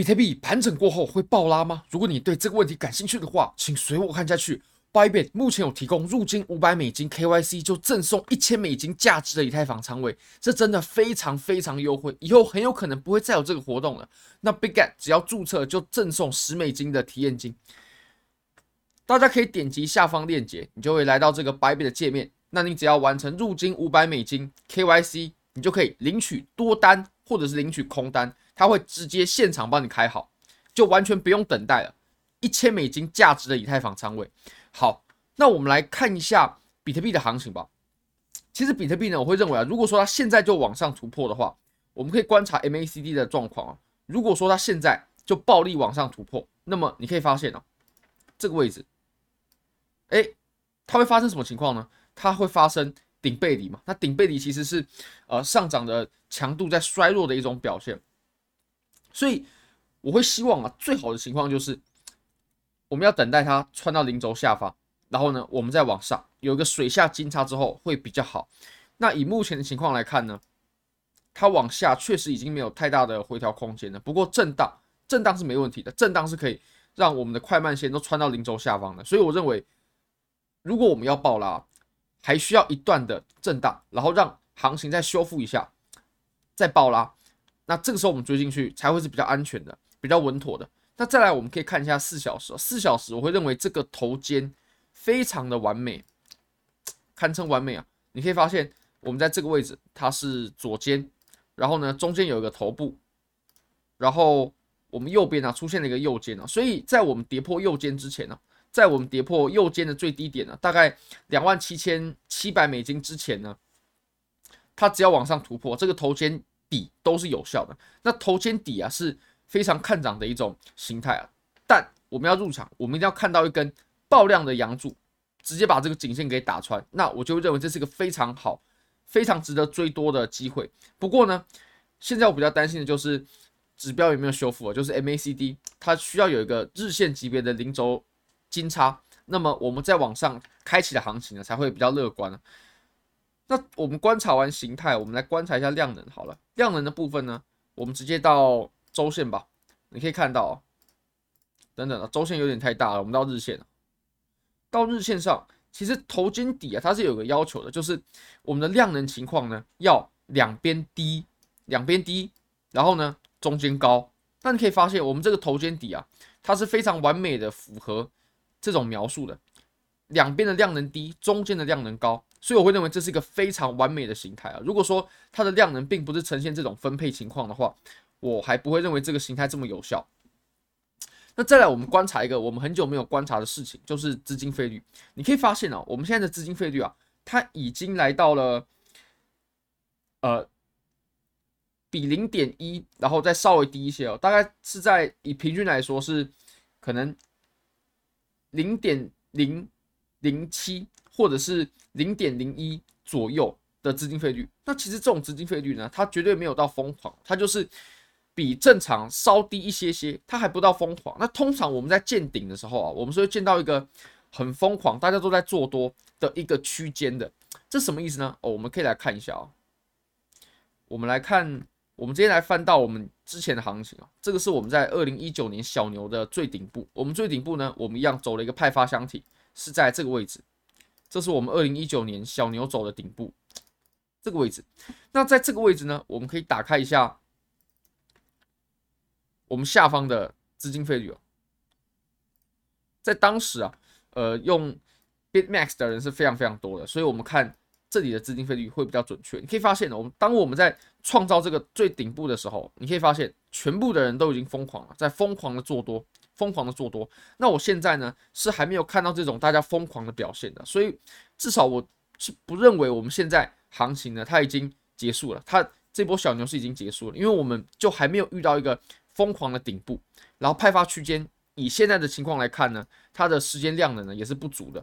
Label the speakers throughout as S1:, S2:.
S1: 比特币盘整过后会爆拉吗？如果你对这个问题感兴趣的话，请随我看下去。Bybit 目前有提供入金五百美金 KYC 就赠送一千美金价值的以太坊仓位，这真的非常非常优惠，以后很有可能不会再有这个活动了。那 Bigget 只要注册就赠送十美金的体验金，大家可以点击下方链接，你就会来到这个 Bybit 的界面。那你只要完成入金五百美金 KYC，你就可以领取多单或者是领取空单，它会直接现场帮你开好，就完全不用等待了。一千美金价值的以太坊仓位。好，那我们来看一下比特币的行情吧。其实比特币呢，我会认为啊，如果说它现在就往上突破的话，我们可以观察 MACD 的状况啊。如果说它现在就暴力往上突破，那么你可以发现哦，这个位置，哎，它会发生什么情况呢？它会发生顶背离嘛？那顶背离其实是呃上涨的强度在衰弱的一种表现，所以我会希望啊，最好的情况就是。我们要等待它穿到零轴下方，然后呢，我们再往上有一个水下金叉之后会比较好。那以目前的情况来看呢，它往下确实已经没有太大的回调空间了。不过震荡，震荡是没问题的，震荡是可以让我们的快慢线都穿到零轴下方的。所以我认为，如果我们要爆拉，还需要一段的震荡，然后让行情再修复一下，再爆拉。那这个时候我们追进去才会是比较安全的，比较稳妥的。那再来，我们可以看一下四小时。四小时，我会认为这个头肩非常的完美，堪称完美啊！你可以发现，我们在这个位置，它是左肩，然后呢，中间有一个头部，然后我们右边呢出现了一个右肩啊。所以在我们跌破右肩之前呢，在我们跌破右肩的最低点呢，大概两万七千七百美金之前呢，它只要往上突破，这个头肩底都是有效的。那头肩底啊是。非常看涨的一种形态啊，但我们要入场，我们一定要看到一根爆量的阳柱，直接把这个颈线给打穿，那我就认为这是一个非常好、非常值得追多的机会。不过呢，现在我比较担心的就是指标有没有修复啊，就是 MACD 它需要有一个日线级别的零轴金叉，那么我们再往上开启的行情呢才会比较乐观。那我们观察完形态，我们来观察一下量能好了，量能的部分呢，我们直接到。周线吧，你可以看到，等等啊，周线有点太大了，我们到日线。到日线上，其实头肩底啊，它是有个要求的，就是我们的量能情况呢，要两边低，两边低，然后呢中间高。那你可以发现，我们这个头肩底啊，它是非常完美的符合这种描述的，两边的量能低，中间的量能高，所以我会认为这是一个非常完美的形态啊。如果说它的量能并不是呈现这种分配情况的话，我还不会认为这个形态这么有效。那再来，我们观察一个我们很久没有观察的事情，就是资金费率。你可以发现哦，我们现在的资金费率啊，它已经来到了呃比零点一，然后再稍微低一些哦，大概是在以平均来说是可能零点零零七或者是零点零一左右的资金费率。那其实这种资金费率呢，它绝对没有到疯狂，它就是。比正常稍低一些些，它还不到疯狂。那通常我们在见顶的时候啊，我们是会见到一个很疯狂，大家都在做多的一个区间的。这什么意思呢？哦，我们可以来看一下啊。我们来看，我们直接来翻到我们之前的行情啊。这个是我们在二零一九年小牛的最顶部。我们最顶部呢，我们一样走了一个派发箱体，是在这个位置。这是我们二零一九年小牛走的顶部，这个位置。那在这个位置呢，我们可以打开一下。我们下方的资金费率哦，在当时啊，呃，用 BitMax 的人是非常非常多的，所以我们看这里的资金费率会比较准确。你可以发现，我们当我们在创造这个最顶部的时候，你可以发现全部的人都已经疯狂了，在疯狂的做多，疯狂的做多。那我现在呢，是还没有看到这种大家疯狂的表现的，所以至少我是不认为我们现在行情呢，它已经结束了，它这波小牛是已经结束了，因为我们就还没有遇到一个。疯狂的顶部，然后派发区间，以现在的情况来看呢，它的时间量能呢也是不足的。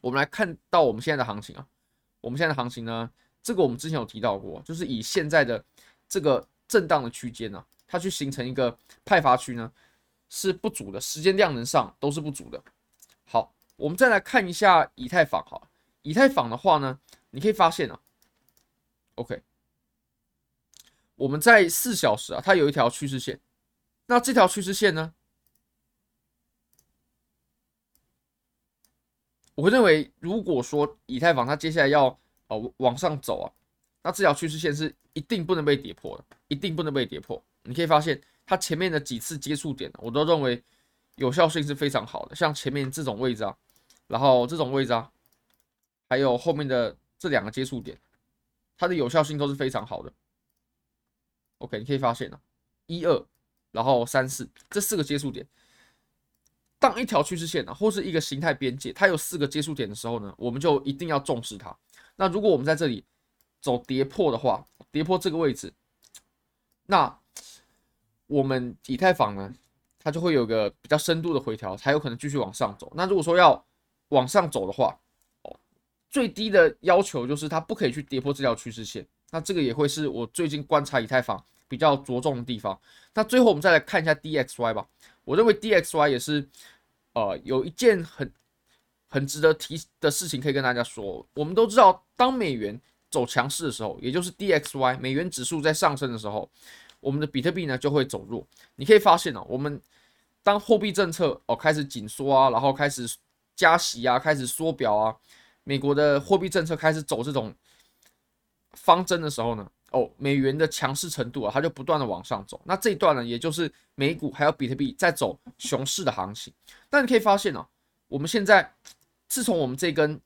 S1: 我们来看到我们现在的行情啊，我们现在的行情呢，这个我们之前有提到过，就是以现在的这个震荡的区间呢，它去形成一个派发区呢是不足的，时间量能上都是不足的。好，我们再来看一下以太坊哈，以太坊的话呢，你可以发现啊，OK。我们在四小时啊，它有一条趋势线，那这条趋势线呢？我会认为，如果说以太坊它接下来要呃往上走啊，那这条趋势线是一定不能被跌破的，一定不能被跌破。你可以发现，它前面的几次接触点，我都认为有效性是非常好的。像前面这种位置啊，然后这种位置啊，还有后面的这两个接触点，它的有效性都是非常好的。OK，你可以发现啊，一二，然后三四这四个接触点。当一条趋势线啊，或是一个形态边界，它有四个接触点的时候呢，我们就一定要重视它。那如果我们在这里走跌破的话，跌破这个位置，那我们以太坊呢，它就会有个比较深度的回调，才有可能继续往上走。那如果说要往上走的话，哦，最低的要求就是它不可以去跌破这条趋势线。那这个也会是我最近观察以太坊比较着重的地方。那最后我们再来看一下 DXY 吧，我认为 DXY 也是。呃，有一件很很值得提的事情可以跟大家说。我们都知道，当美元走强势的时候，也就是 DXY 美元指数在上升的时候，我们的比特币呢就会走弱。你可以发现哦，我们当货币政策哦开始紧缩啊，然后开始加息啊，开始缩表啊，美国的货币政策开始走这种方针的时候呢，哦，美元的强势程度啊，它就不断的往上走。那这一段呢，也就是美股还有比特币在走熊市的行情。但你可以发现哦，我们现在自从我们这根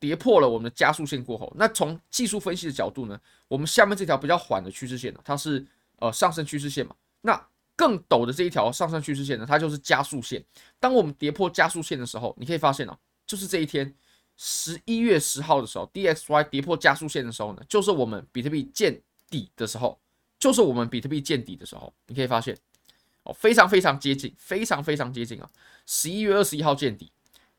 S1: 跌破了我们的加速线过后，那从技术分析的角度呢，我们下面这条比较缓的趋势线呢，它是呃上升趋势线嘛。那更陡的这一条上升趋势线呢，它就是加速线。当我们跌破加速线的时候，你可以发现哦，就是这一天。十一月十号的时候，DXY 跌破加速线的时候呢，就是我们比特币见底的时候，就是我们比特币见底的时候。你可以发现，哦，非常非常接近，非常非常接近啊！十一月二十一号见底，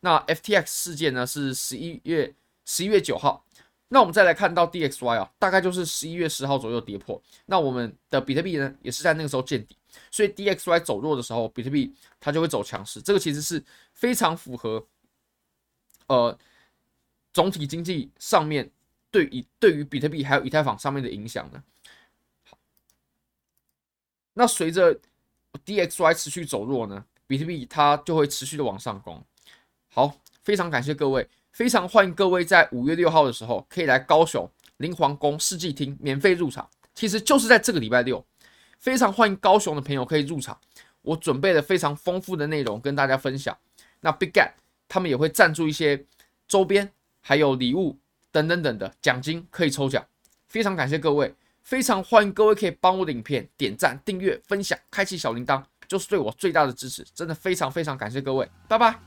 S1: 那 FTX 事件呢是十一月十一月九号，那我们再来看到 DXY 啊，大概就是十一月十号左右跌破，那我们的比特币呢也是在那个时候见底，所以 DXY 走弱的时候，比特币它就会走强势，这个其实是非常符合，呃。总体经济上面对于对于比特币还有以太坊上面的影响呢？好，那随着 DXY 持续走弱呢，比特币它就会持续的往上攻。好，非常感谢各位，非常欢迎各位在五月六号的时候可以来高雄林皇宫世纪厅免费入场，其实就是在这个礼拜六，非常欢迎高雄的朋友可以入场。我准备了非常丰富的内容跟大家分享。那 Bigget 他们也会赞助一些周边。还有礼物等等等的奖金可以抽奖，非常感谢各位，非常欢迎各位可以帮我的影片点赞、订阅、分享、开启小铃铛，就是对我最大的支持，真的非常非常感谢各位，拜拜。